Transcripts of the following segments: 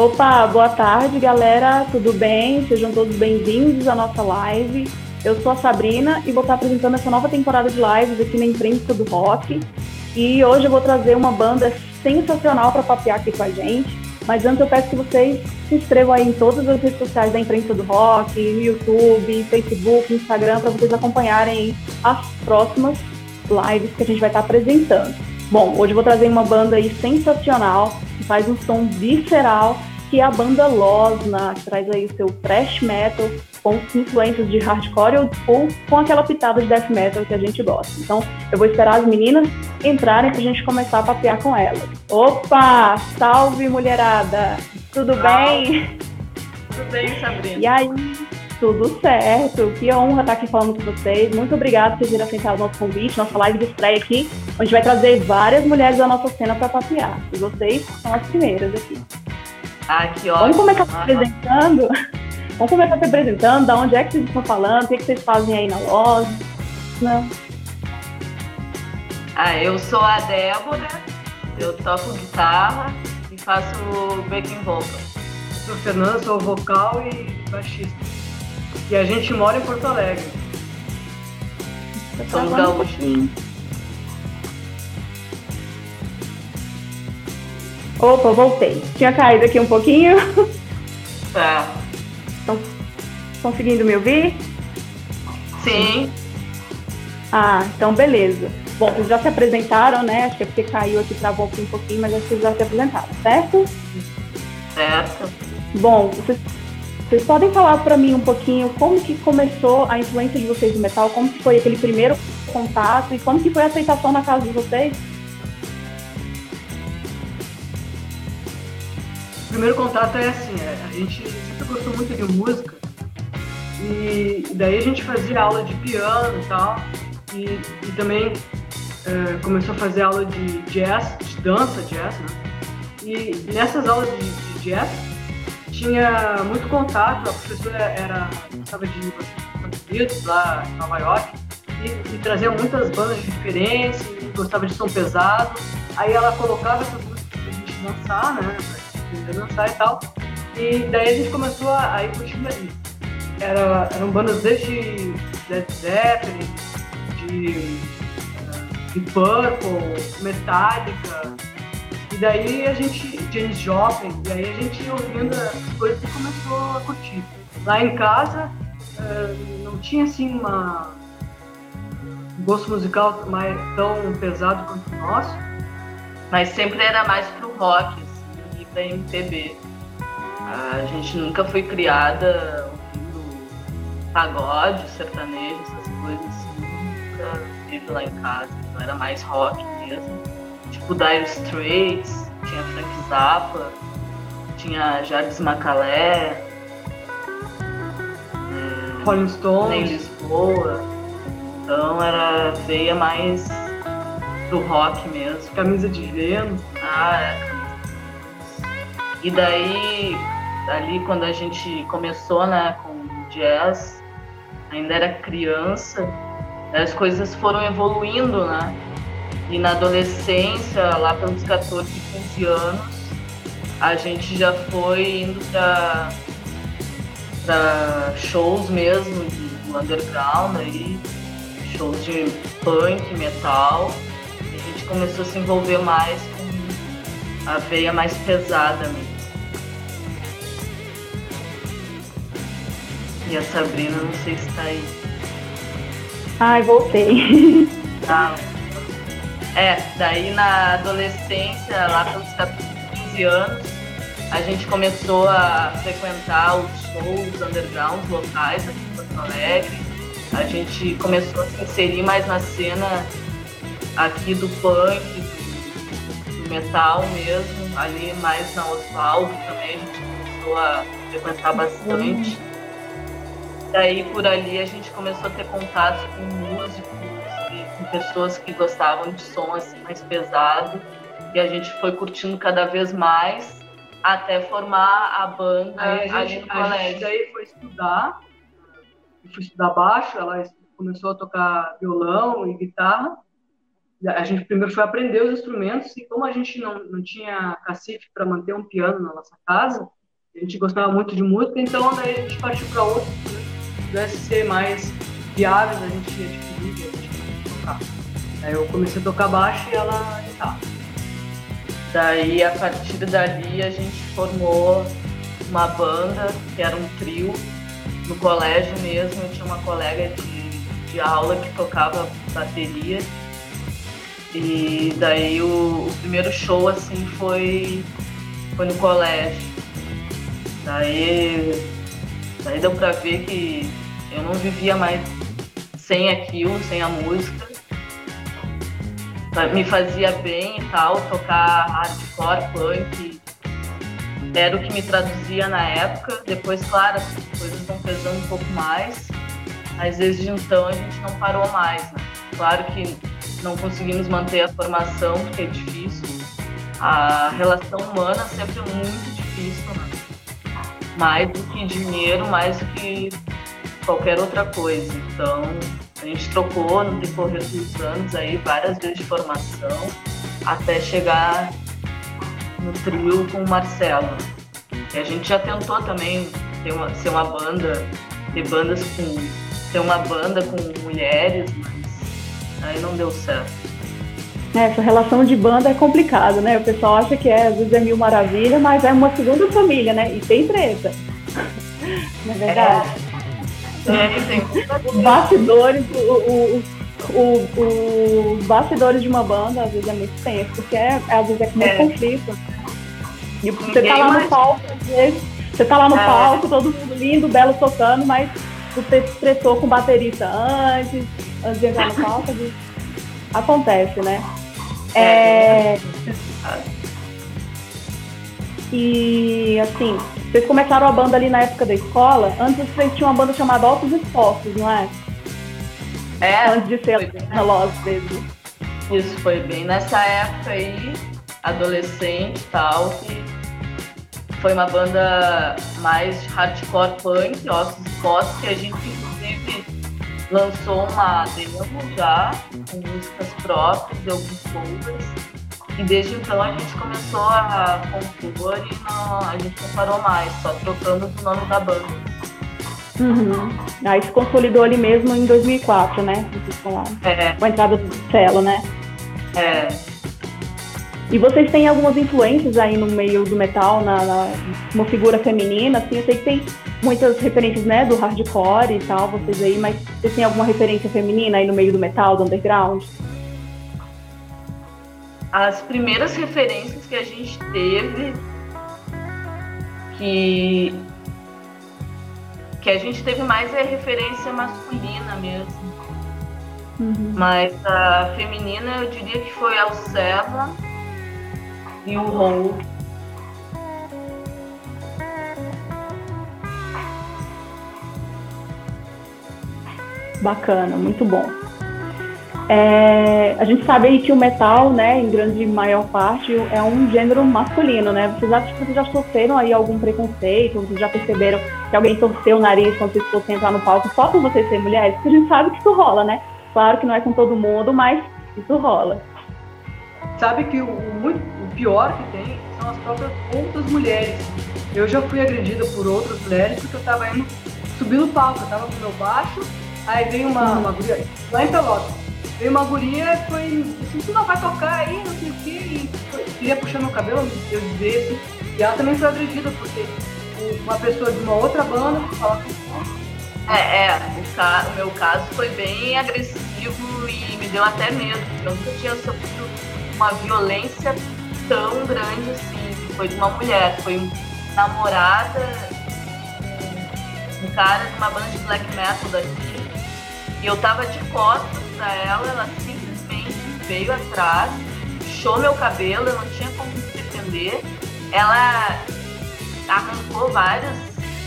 Opa, boa tarde, galera. Tudo bem? Sejam todos bem-vindos à nossa live. Eu sou a Sabrina e vou estar apresentando essa nova temporada de lives aqui na Imprensa do Rock. E hoje eu vou trazer uma banda sensacional para papear aqui com a gente. Mas antes eu peço que vocês se inscrevam aí em todas as redes sociais da Imprensa do Rock, no YouTube, Facebook, Instagram, para vocês acompanharem as próximas lives que a gente vai estar apresentando. Bom, hoje eu vou trazer uma banda aí sensacional, que faz um som visceral, que a banda Losna, que traz aí o seu thrash metal com influências de hardcore school, com aquela pitada de death metal que a gente gosta. Então, eu vou esperar as meninas entrarem para a gente começar a papear com elas. Opa! Salve, mulherada! Tudo bem? Tudo bem, Sabrina. E aí? Tudo certo. Que honra estar aqui falando com vocês. Muito obrigada por terem aceitado o nosso convite, nossa live de estreia aqui, onde vai trazer várias mulheres da nossa cena para papear. E vocês são as primeiras aqui. Ah, que ótimo. Vamos começar se apresentando? Vamos começar se apresentando, da onde é que vocês estão falando, o que, é que vocês fazem aí na loja. Não. Ah, eu sou a Débora, eu toco guitarra e faço backing vocal. Eu sou Fernanda, sou vocal e baixista. E a gente mora em Porto Alegre. Somos gaúchos. Opa, voltei. Tinha caído aqui um pouquinho. Tá. Estão conseguindo me ouvir? Sim. Ah, então beleza. Bom, vocês já se apresentaram, né? Acho que é porque caiu aqui, travou aqui um pouquinho, mas acho que vocês já se apresentaram, certo? Certo. Bom, vocês, vocês podem falar para mim um pouquinho como que começou a influência de vocês no metal, como que foi aquele primeiro contato e como que foi a aceitação na casa de vocês? Primeiro contato é assim, é, a gente sempre gostou muito de música e daí a gente fazia aula de piano e tal e, e também é, começou a fazer aula de jazz, de dança jazz, né? E nessas aulas de, de jazz tinha muito contato, a professora era estava de Estados Unidos, lá em Nova York, e, e, trazia muitas bandas diferentes, gostava de som pesado. Aí ela colocava essas músicas pra gente dançar, né? A dançar e tal. E daí a gente começou a, a ir curtindo ali. Era, eram bandas desde Led Zeppelin, de, de Purple, Metallica. E daí a gente, James Joplin, e aí a gente ouvindo as coisas e começou a curtir. Lá em casa uh, não tinha assim uma um gosto musical mais tão pesado quanto o nosso. Mas sempre era mais pro rock, da MPB. A gente nunca foi criada ouvindo pagode, sertanejo, essas coisas assim, nunca teve lá em casa. Então era mais rock mesmo. Tipo Dire Straits, tinha Frank Zappa, tinha Jardim Macalé, é, Rolling Stones. em Lisboa. Então era veia mais do rock mesmo. Camisa de Vênus. Ah, é, e daí, ali quando a gente começou, né, com jazz, ainda era criança, as coisas foram evoluindo, né? E na adolescência, lá pelos 14, 15 anos, a gente já foi indo para shows mesmo de, underground aí, shows de punk, metal. E a gente começou a se envolver mais com a veia mais pesada mesmo. E a Sabrina, não sei se tá aí. Ai, voltei. Ah, é, daí na adolescência, lá pelos 15 anos, a gente começou a frequentar os shows underground locais aqui em Porto Alegre. A gente começou a se inserir mais na cena aqui do punk, do, do metal mesmo, ali mais na Osvaldo também a gente começou a frequentar bastante. Daí por ali a gente começou a ter contato com músicos e com pessoas que gostavam de som assim mais pesado. E a gente foi curtindo cada vez mais até formar a banda aí a gente, a gente daí foi estudar, fui estudar baixo, ela começou a tocar violão e guitarra. A gente primeiro foi aprender os instrumentos e como a gente não, não tinha cacife para manter um piano na nossa casa, a gente gostava muito de música, então daí a gente partiu para outros que pudesse ser mais viáveis, a gente ia dividir, a gente ia tocar. Aí eu comecei a tocar baixo e ela guitarra. Daí, a partir dali, a gente formou uma banda, que era um trio, no colégio mesmo. Eu tinha uma colega de, de aula que tocava bateria. E daí o, o primeiro show assim foi, foi no colégio. Daí, daí deu pra ver que eu não vivia mais sem aquilo, sem a música me fazia bem e tal, tocar hardcore, punk, era o que me traduzia na época. Depois, claro, as coisas vão pesando um pouco mais, mas desde então a gente não parou mais. Né? Claro que não conseguimos manter a formação, porque é difícil. A relação humana sempre é muito difícil, né? Mais do que dinheiro, mais do que qualquer outra coisa. Então, a gente trocou no decorrer dos anos aí várias vezes de formação até chegar no trio com o Marcelo. E a gente já tentou também ter uma, ser uma banda, ter bandas com. ter uma banda com mulheres, mas aí não deu certo. É, essa relação de banda é complicada, né? O pessoal acha que é, às vezes é mil maravilha, mas é uma segunda família, né? E tem treta. Não é verdade? É. É, bastidores, o, o, o, os bastidores de uma banda às vezes é muito tenso, porque é, às vezes é com muito é. conflito. E você tá lá no palco, às vezes, você tá lá no é. palco, todo mundo lindo, belo tocando, mas você se estressou com o baterista antes, antes de entrar no palco, acontece, né? É. é... E assim, vocês começaram a banda ali na época da escola. Antes vocês tinham uma banda chamada Altos Esforços, não é? É. Antes de ser relógio mesmo. Isso foi bem nessa época aí, adolescente e tal, que foi uma banda mais hardcore punk, Ossos Esforços, que a gente inclusive lançou uma demo já, com músicas próprias de alguns covers. E desde então a gente começou a compor e não, a gente não parou mais, só trocamos o nome da banda. Uhum. Aí se consolidou ali mesmo em 2004, né? Vocês falaram. É. Com a entrada do Celo, né? É. E vocês têm algumas influências aí no meio do metal, na, na, uma figura feminina, assim, eu sei que tem muitas referências, né, do hardcore e tal, vocês aí, mas vocês têm alguma referência feminina aí no meio do metal, do underground? as primeiras referências que a gente teve que que a gente teve mais é referência masculina mesmo. Uhum. Mas a feminina eu diria que foi a Alceva e o Rol. Bacana, muito bom. É, a gente sabe aí que o metal, né, em grande maior parte, é um gênero masculino, né? Vocês acham que vocês já sofreram aí algum preconceito? Vocês já perceberam que alguém torceu o nariz quando vocês fossem entrar no palco só por vocês serem mulheres? Porque a gente sabe que isso rola, né? Claro que não é com todo mundo, mas isso rola. Sabe que o, muito, o pior que tem são as próprias outras mulheres. Eu já fui agredida por outras mulheres porque eu tava indo subir no palco, eu tava com meu baixo, aí veio uma, uma guria lá em Pelotas. Veio uma guria e foi assim, tu não vai tocar aí, não sei o quê, e queria puxar meu cabelo, eu vi assim, e ela também foi agredida, porque uma pessoa de uma outra banda falava é, é o, ca... o meu caso foi bem agressivo e me deu até medo, porque eu nunca tinha sofrido uma violência tão grande assim. Foi de uma mulher, foi um namorada, um cara de uma banda de black metal daqui, e eu tava de costas pra ela, ela simplesmente veio atrás, puxou meu cabelo, eu não tinha como me defender. Ela arrancou vários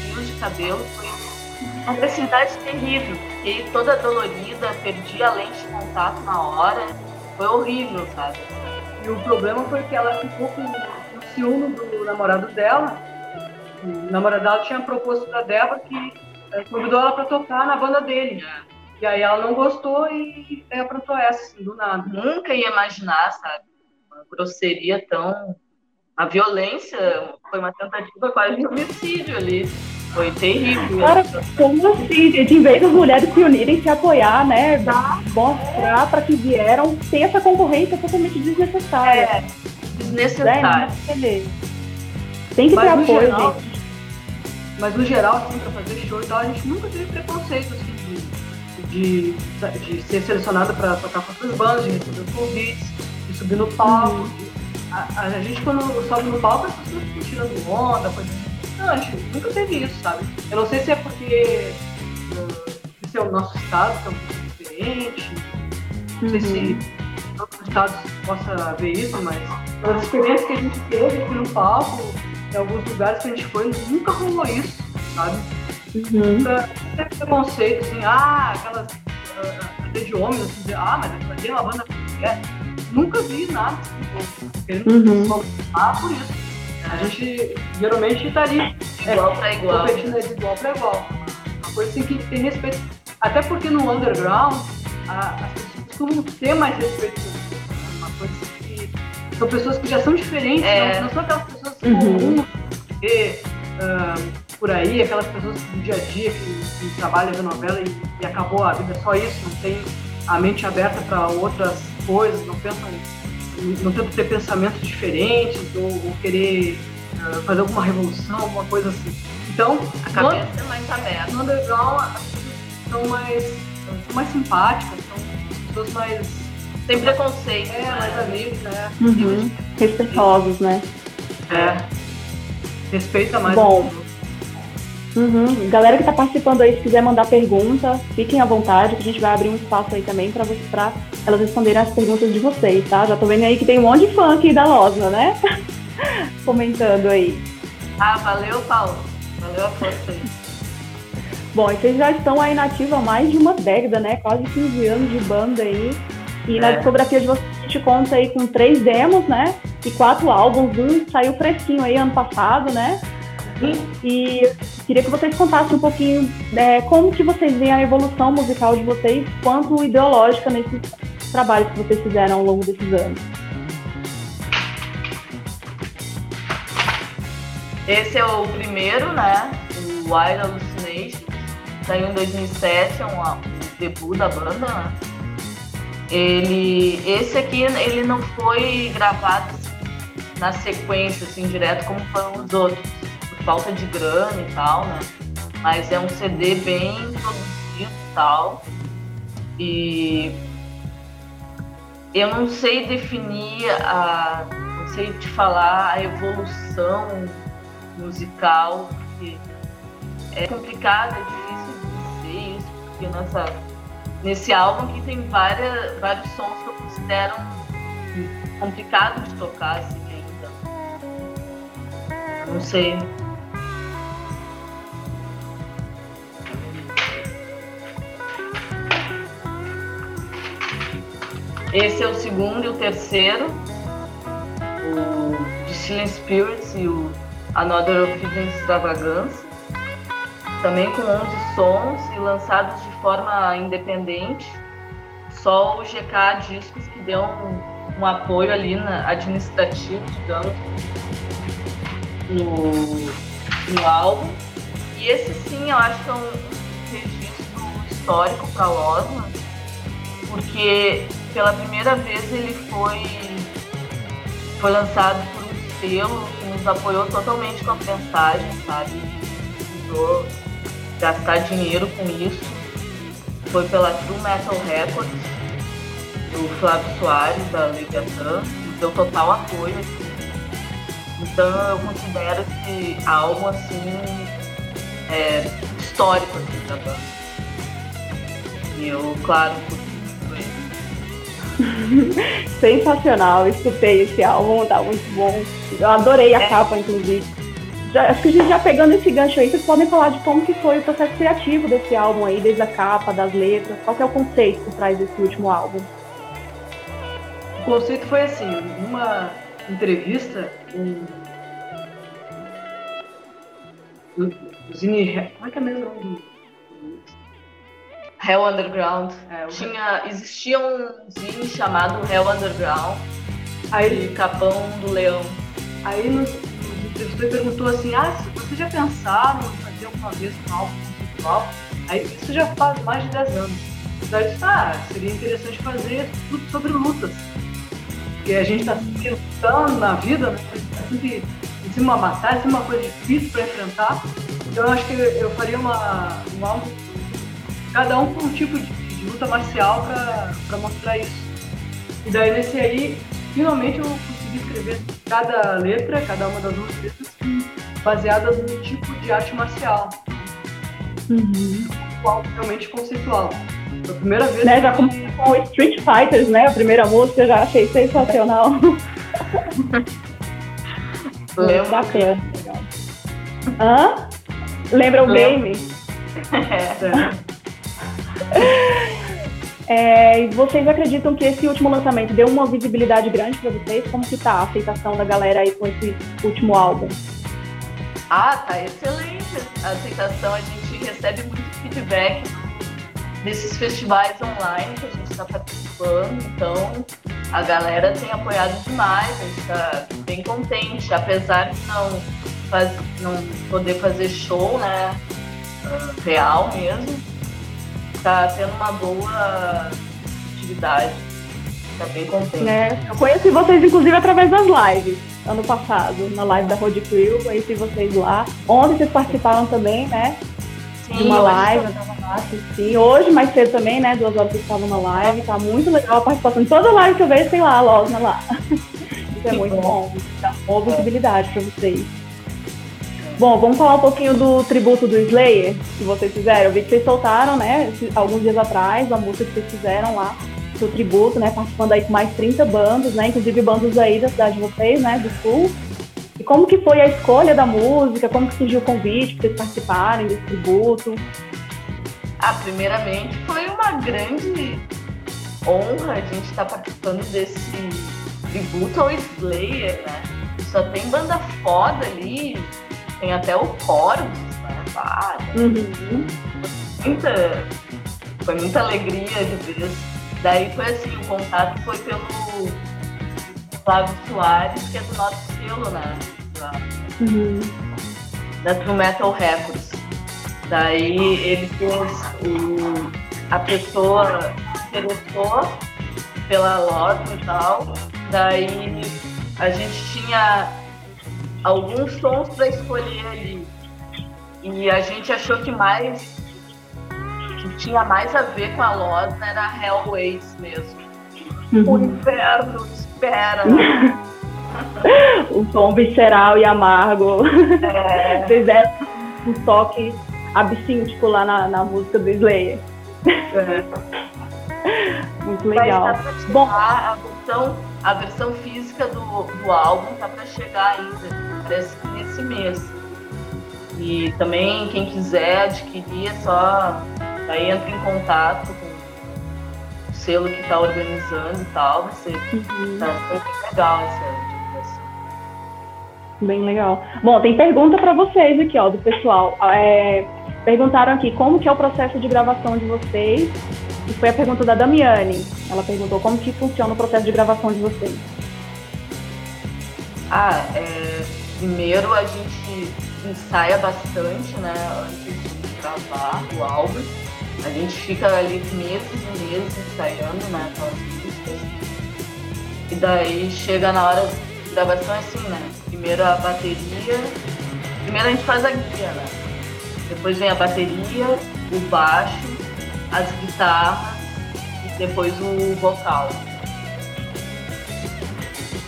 fios de cabelo, foi uma agressividade terrível. Fiquei toda dolorida, perdi a lente de contato na hora, foi horrível, sabe? E o problema foi que ela ficou com o ciúme do namorado dela. O namorado dela tinha proposto pra Débora que convidou ela para tocar na banda dele. E aí ela não gostou e aprontou essa, assim, do nada. Nunca ia imaginar, sabe? Uma grosseria tão. A violência foi uma tentativa quase de homicídio ali. Foi terrível. Cara, como assim, gente? Em vez das mulheres se unirem, se apoiar, né? Mostrar para que vieram, tem essa concorrência totalmente desnecessária. É, desnecessária. É, tem que mas ter apoio, geral, gente. Mas no geral, assim, pra fazer show e tal, a gente nunca teve preconceito, assim, de, de, de ser selecionada para tocar com outras bandas, de receber os convites, de subir no palco. Uhum. A, a, gente, quando sobe no palco, as pessoas ficam tirando onda, coisa assim. Nunca teve isso, sabe? Eu não sei se é porque uh, esse é o nosso estado, que é um pouco diferente. Não sei se uhum. outros estados possa ver isso, mas as experiências que a gente teve aqui no palco, em alguns lugares que a gente foi, nunca rolou isso, sabe? Uhum. Teve preconceito, assim, ah, aquelas. Uh, até de homens, assim, dizer, ah, mas aqui é uma banda mulher. Nunca vi nada, assim, querendo uhum. ah, por isso. A gente geralmente tá ali. Igual é, pra igual. Competindo de igual pra igual. Uma coisa assim que tem respeito. Até porque no underground, a, as pessoas costumam ter mais respeito. Uma coisa assim que. São pessoas que já são diferentes, é. não, não são aquelas pessoas uhum. comuns que. Uh, por aí, aquelas pessoas do dia a dia que, que trabalham na novela e, e, acabou a vida só isso, não tem a mente aberta para outras coisas, não pensam, não tentam ter pensamentos diferentes ou, ou querer uh, fazer alguma revolução, alguma coisa assim. Então, a cabeça no, é mais aberta. No underground, as pessoas são mais, são mais simpáticas, são pessoas mais. Sem preconceito. É, né? mais amigos, né? Uhum. Respeitosos, né? É. Respeita mais. Bom. Uhum. Galera que está participando aí, se quiser mandar pergunta, fiquem à vontade, que a gente vai abrir um espaço aí também para pra elas responderem as perguntas de vocês, tá? Já tô vendo aí que tem um monte de fã aqui da Losna, né? Comentando aí. Ah, valeu, Paulo. Valeu a força aí. Bom, vocês já estão aí na ativa há mais de uma década, né? Quase 15 anos de banda aí. E é. na discografia de vocês a gente conta aí com três demos, né? E quatro álbuns. Um saiu fresquinho aí ano passado, né? E queria que vocês contassem um pouquinho né, como que vocês veem a evolução musical de vocês, quanto ideológica nesses trabalhos que vocês fizeram ao longo desses anos. Esse é o primeiro, né? O Wild Hallucination. Saiu em 2007, é um, debut da banda, né? Ele, esse aqui, ele não foi gravado na sequência, assim, direto, como foram os outros falta de grana e tal, né? Mas é um CD bem produzido e tal. E eu não sei definir a. não sei te falar a evolução musical, porque é complicado, é difícil dizer isso, porque nessa, nesse álbum aqui tem várias, vários sons que eu considero complicado de tocar assim ainda. Não sei. Esse é o segundo e o terceiro, o Distilling Spirits e o Another Opinion Extravagance, também com 11 sons e lançados de forma independente. Só o GK Discos que deu um, um apoio ali na, administrativo, digamos, no, no álbum. E esse sim, eu acho que é um registro histórico para a porque pela primeira vez ele foi, foi lançado por um selo que nos apoiou totalmente com a mensagem, sabe? Precisou gastar dinheiro com isso. Foi pela True Metal Records, do Flávio Soares, da Leviathan, nos deu total apoio. Assim. Então eu considero esse álbum assim é, histórico assim, da banda. E eu, claro, Sensacional, escutei esse álbum, tá muito bom. Eu adorei a é. capa, inclusive. Já, acho que a gente já pegando esse gancho aí, vocês podem falar de como que foi o processo criativo desse álbum aí, desde a capa, das letras, qual que é o conceito por trás desse último álbum? O conceito foi assim, numa entrevista, o Zine, como é que é mesmo? Hell Underground. É, Tinha, existia um zine chamado Hell Underground, aí de Capão do Leão. Aí nos, nos perguntou assim, ah, vocês já pensaram em fazer alguma vez um álbum conceitual? Aí isso já faz mais de 10 anos. Eu disse, ah, seria interessante fazer tudo sobre lutas. Porque a gente está sempre lutando na vida, né? Está sempre em cima batalha, em cima uma coisa difícil para enfrentar. Então eu acho que eu faria uma, um álbum cada um com um tipo de, de luta marcial para mostrar isso. E daí nesse aí, finalmente eu consegui escrever cada letra, cada uma das duas letras, baseadas no tipo de arte marcial. Uhum. Realmente conceitual. Foi a primeira vez. Né, já começou com Street Fighters, né? A primeira música, já achei sensacional. Lembra? Bacana. Hã? Lembra o game? É. É, vocês acreditam que esse último lançamento deu uma visibilidade grande para vocês? Como que tá a aceitação da galera aí com esse último álbum? Ah, tá excelente a aceitação. A gente recebe muito feedback desses festivais online que a gente está participando. Então, a galera tem apoiado demais. A gente está bem contente, apesar de não, faz, não poder fazer show, né? Real mesmo tá tendo uma boa atividade. Tá bem contente. É, eu conheci vocês, inclusive, através das lives, ano passado, na live da Road Crew, conheci vocês lá. Ontem vocês participaram também, né? Sim, de uma live, eu tava lá. Hoje, mais cedo também, né? Duas horas vocês estavam na live. Tá muito legal a participação. Toda live que eu vejo tem lá a Losna lá. Isso é muito bom. Dá boa visibilidade para vocês. Bom, vamos falar um pouquinho do tributo do Slayer que vocês fizeram. Eu vi que vocês soltaram, né, alguns dias atrás, a música que vocês fizeram lá, do tributo, né, participando aí com mais 30 bandas, né, inclusive bandas aí da cidade de vocês, né, do Sul. E como que foi a escolha da música? Como que surgiu o convite para vocês participarem desse tributo? Ah, primeiramente foi uma grande honra a gente estar participando desse tributo ao Slayer, né? Só tem banda foda ali, tem até o Corvus, né? Uhum. muita, foi muita alegria de ver. Daí foi assim, o contato foi pelo Flávio Soares, que é do nosso selo, né? Da, uhum. da True Metal Records. Daí ele fez o, a pessoa interessou pela loja e tal. Daí a gente tinha alguns sons para escolher ali. E a gente achou que mais que tinha mais a ver com a Losna era Hellways mesmo. Uhum. O inferno espera. o tom visceral e amargo. É. Fizeram um toque absíntico lá na, na música do Slayer. É. Muito legal. Bom, a versão, a versão física do, do álbum tá para chegar ainda que nesse mês. E também quem quiser adquirir é só aí entra em contato com o selo que está organizando e tal, vai ser uhum. tá legal essa. Bem legal. Bom, tem pergunta para vocês aqui, ó, do pessoal. É, perguntaram aqui como que é o processo de gravação de vocês. E foi a pergunta da Damiane. Ela perguntou como que funciona o processo de gravação de vocês. Ah, é, primeiro a gente ensaia bastante, né, antes de gravar o álbum. A gente fica ali meses e meses ensaiando, né, aquelas músicas. E daí chega na hora de gravação assim, né? Primeiro a bateria. Primeiro a gente faz a guia, né? Depois vem a bateria, o baixo, as guitarras e depois o vocal.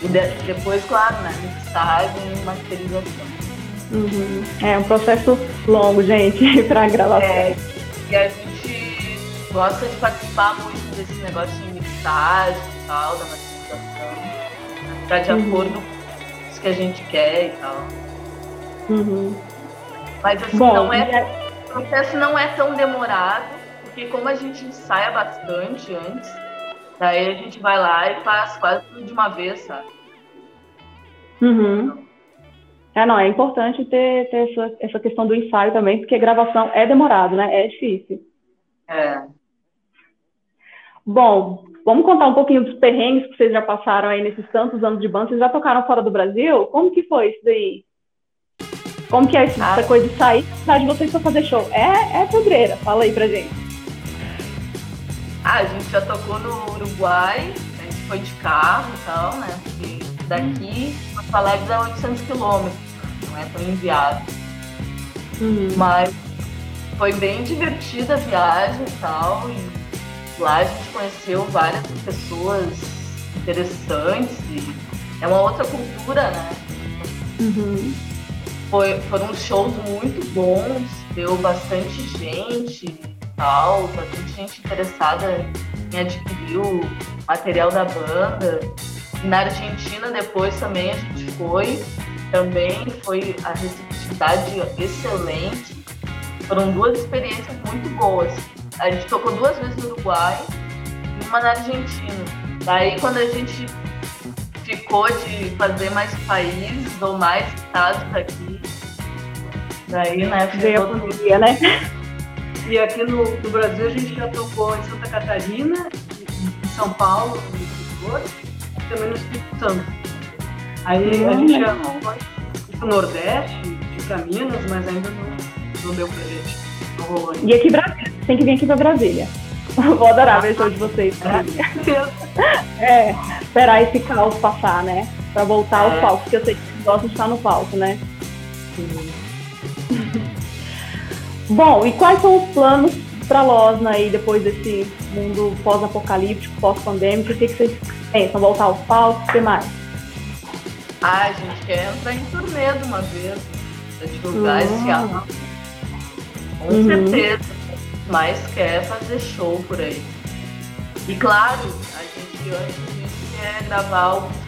E de, depois, claro, né? Mixagem e masterização. Uhum. É um processo longo, gente, para gravação. É, e a gente gosta de participar muito desse negócio de mixagem e tal, da masterização. Pra de uhum. acordo com isso que a gente quer e tal. Uhum. Mas assim, Bom, não é, o processo não é tão demorado, porque como a gente ensaia bastante antes, daí a gente vai lá e faz quase tudo de uma vez, sabe? Uhum. É, não, é importante ter, ter essa, essa questão do ensaio também, porque gravação é demorado, né? É difícil. É. Bom, vamos contar um pouquinho dos perrengues que vocês já passaram aí nesses tantos anos de banda. Vocês já tocaram fora do Brasil? Como que foi isso daí? Como que é essa ah. coisa de sair da cidade de vocês para fazer show? É, é pedreira, fala aí pra gente. Ah, a gente já tocou no Uruguai, a gente foi de carro e tal, né? Porque daqui, Porto Alegre é 800 quilômetros, não é tão enviado. Uhum. Mas foi bem divertida a viagem e tal. E lá a gente conheceu várias pessoas interessantes e é uma outra cultura, né? Uhum. Foi, foram shows muito bons, deu bastante gente e tal, bastante gente interessada em adquirir o material da banda. Na Argentina depois também a gente foi, também foi a receptividade excelente. Foram duas experiências muito boas. A gente tocou duas vezes no Uruguai e uma na Argentina. Daí quando a gente ficou de fazer mais países ou mais estados aqui, daí né, veio a pandemia, né? E aqui no, no, Brasil a gente já tocou em Santa Catarina, em São Paulo, no e também no Espírito Santo. Aí a gente já foi pro Nordeste, de pra Minas, mas ainda não, não deu pra gente. Não rolou ainda. E aqui Brasília, tem que vir aqui pra Brasília. Vou adorar ver show de vocês. É, é, esperar esse caos passar, né? Pra voltar ao é. palco, porque eu sei que vocês gostam de estar no palco, né? Sim. Bom, e quais são os planos para Losna aí depois desse mundo pós-apocalíptico, pós-pandêmico? O que, que vocês pensam? Voltar aos palcos? O que mais? Ah, a gente quer entrar em turnê de uma vez, para divulgar uhum. esse álbum. Com uhum. certeza. Mas quer fazer show por aí. E claro, a gente antes disso quer gravar o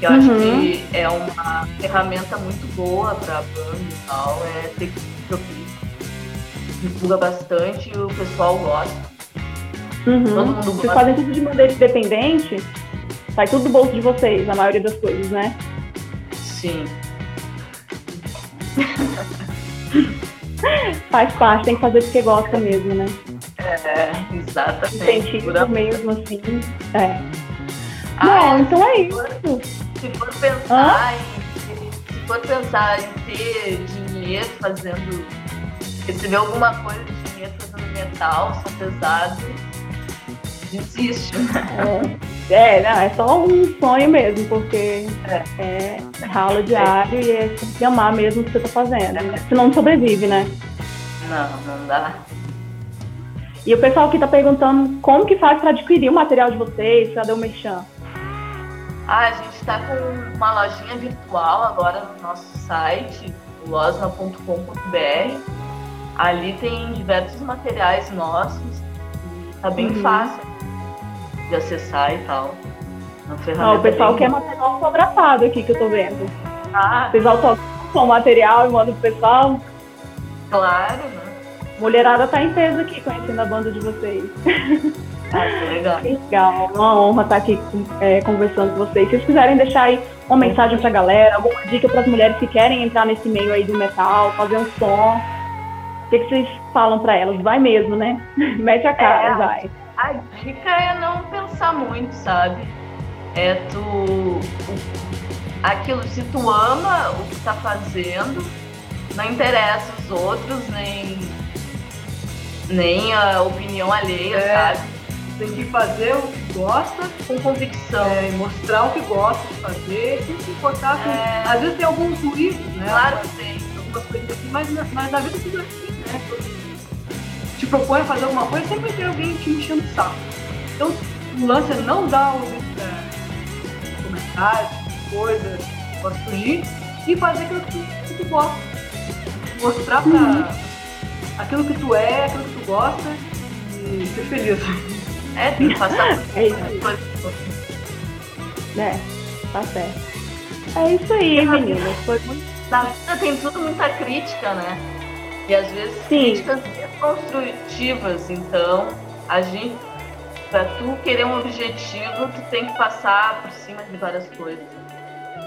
eu uhum. acho que é uma ferramenta muito boa para banda e tal, é ter que divulga bastante e o pessoal gosta. Uhum. Todo mundo Vocês fazem tudo de maneira independente? Sai tudo do bolso de vocês, a maioria das coisas, né? Sim. Faz parte, tem que fazer porque gosta mesmo, né? É, exatamente. Incentivo mesmo assim. É. Ah, Bom, então é isso. Se for pensar em, se for pensar em ter dinheiro fazendo, receber alguma coisa de dinheiro fazendo metal, são pesados, desiste? É. é, não, é só um sonho mesmo, porque é, é rala diário é. e é que amar mesmo o que você tá fazendo. É. Senão não sobrevive, né? Não, não dá. E o pessoal aqui tá perguntando como que faz para adquirir o material de vocês, cadê o merchan? Ah, a gente está com uma lojinha virtual agora no nosso site, losna.com.br. Ali tem diversos materiais nossos tá bem uhum. fácil de acessar e tal. Ah, o pessoal quer material autografado aqui que eu tô vendo. Ah. O material e mandam pro pessoal? Claro, né? Mulherada tá em peso aqui conhecendo a banda de vocês. Ah, que legal. Que legal, uma honra estar aqui é, conversando com vocês. Se vocês quiserem deixar aí uma mensagem pra galera, alguma dica para as mulheres que querem entrar nesse meio aí do metal, fazer um som, o que, que vocês falam para elas? Vai mesmo, né? Mete a cara, é, vai. A dica é não pensar muito, sabe? É tu. Aquilo, se tu ama o que tá fazendo, não interessa os outros, nem, nem a opinião alheia, é. sabe? tem que fazer o que gosta com convicção. É, mostrar o que gosta de fazer, sem se importar com. É... Às vezes tem alguns ruídos, né? Claro que tem. Algumas coisas assim, mas, mas na vida tudo é Te propõe a fazer alguma coisa, sempre tem alguém te enchendo o saco. Então o lance é não dar ouvido é, comentários, coisas que possam surgir e fazer aquilo que tu, que tu gosta. Mostrar pra uhum. aquilo que tu é, aquilo que tu gosta e ser feliz. É, tem que passar é isso aí. É, tá certo. É isso aí, meninas. Foi muito... Na vida tem tudo muita crítica, né? E às vezes Sim. críticas construtivas. Então, a gente, pra tu querer um objetivo, tu tem que passar por cima de várias coisas.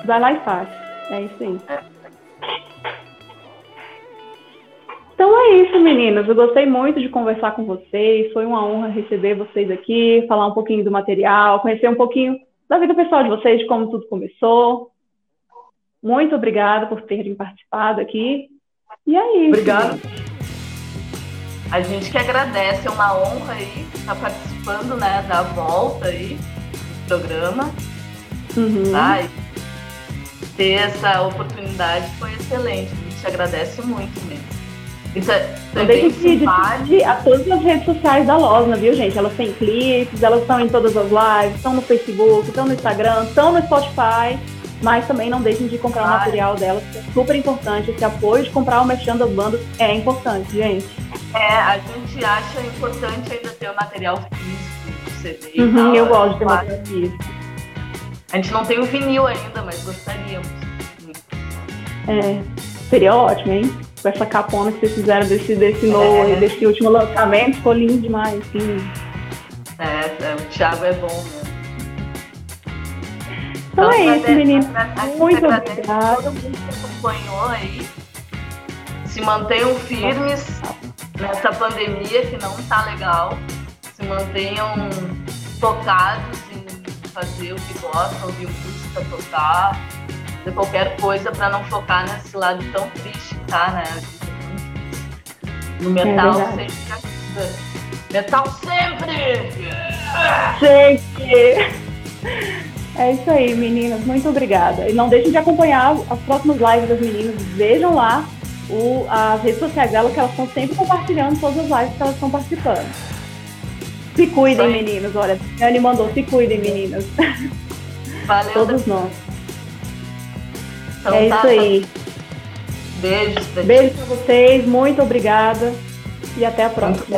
Vai lá e faz. É isso aí. É. Então é isso, meninas. Eu gostei muito de conversar com vocês. Foi uma honra receber vocês aqui, falar um pouquinho do material, conhecer um pouquinho da vida pessoal de vocês, de como tudo começou. Muito obrigada por terem participado aqui. E é isso. Obrigado. A gente que agradece, é uma honra aí estar participando né, da volta aí do programa. Uhum. Tá? ter essa oportunidade foi excelente. A gente agradece muito mesmo. Isso é, de seguir a todas as redes sociais da Losna, viu, gente? Elas têm clipes, elas estão em todas as lives, estão no Facebook, estão no Instagram, estão no Spotify, mas também não deixem de comprar o material delas, que é super importante. Esse apoio de comprar o Merchan das bandas é importante, gente. É, a gente acha importante ainda ter o material físico, CD uhum, tal, Eu gosto de ter material físico. A gente não tem o vinil ainda, mas gostaríamos. É, seria ótimo, hein? Com essa capona que vocês fizeram desse, desse, novo, É. desse último lançamento, ficou lindo demais. Sim. É, é, o Thiago é bom mesmo. Então é isso, agradece- meninos. agradece- Muito agradece obrigada. todo mundo que acompanhou aí. Se mantenham firmes nessa pandemia que não tá legal. Se mantenham focados em fazer o que gostam, ouvir música, tocar, fazer qualquer coisa para não focar nesse lado tão triste que tá, né? No metal verdade. sempre ajuda. Metal sempre! Gente! É isso aí, meninas. Muito obrigada. E não deixem de acompanhar as próximas lives das meninas. Vejam lá o- as redes sociais delas, que elas estão sempre compartilhando todas as lives que elas estão participando. Se cuidem, meninas. Olha, a Anne mandou, se cuidem, meninas. Valeu, Todos nós. então é tá, isso aí. Beijos pra Beijo pra vocês, muito obrigada. E até a próxima.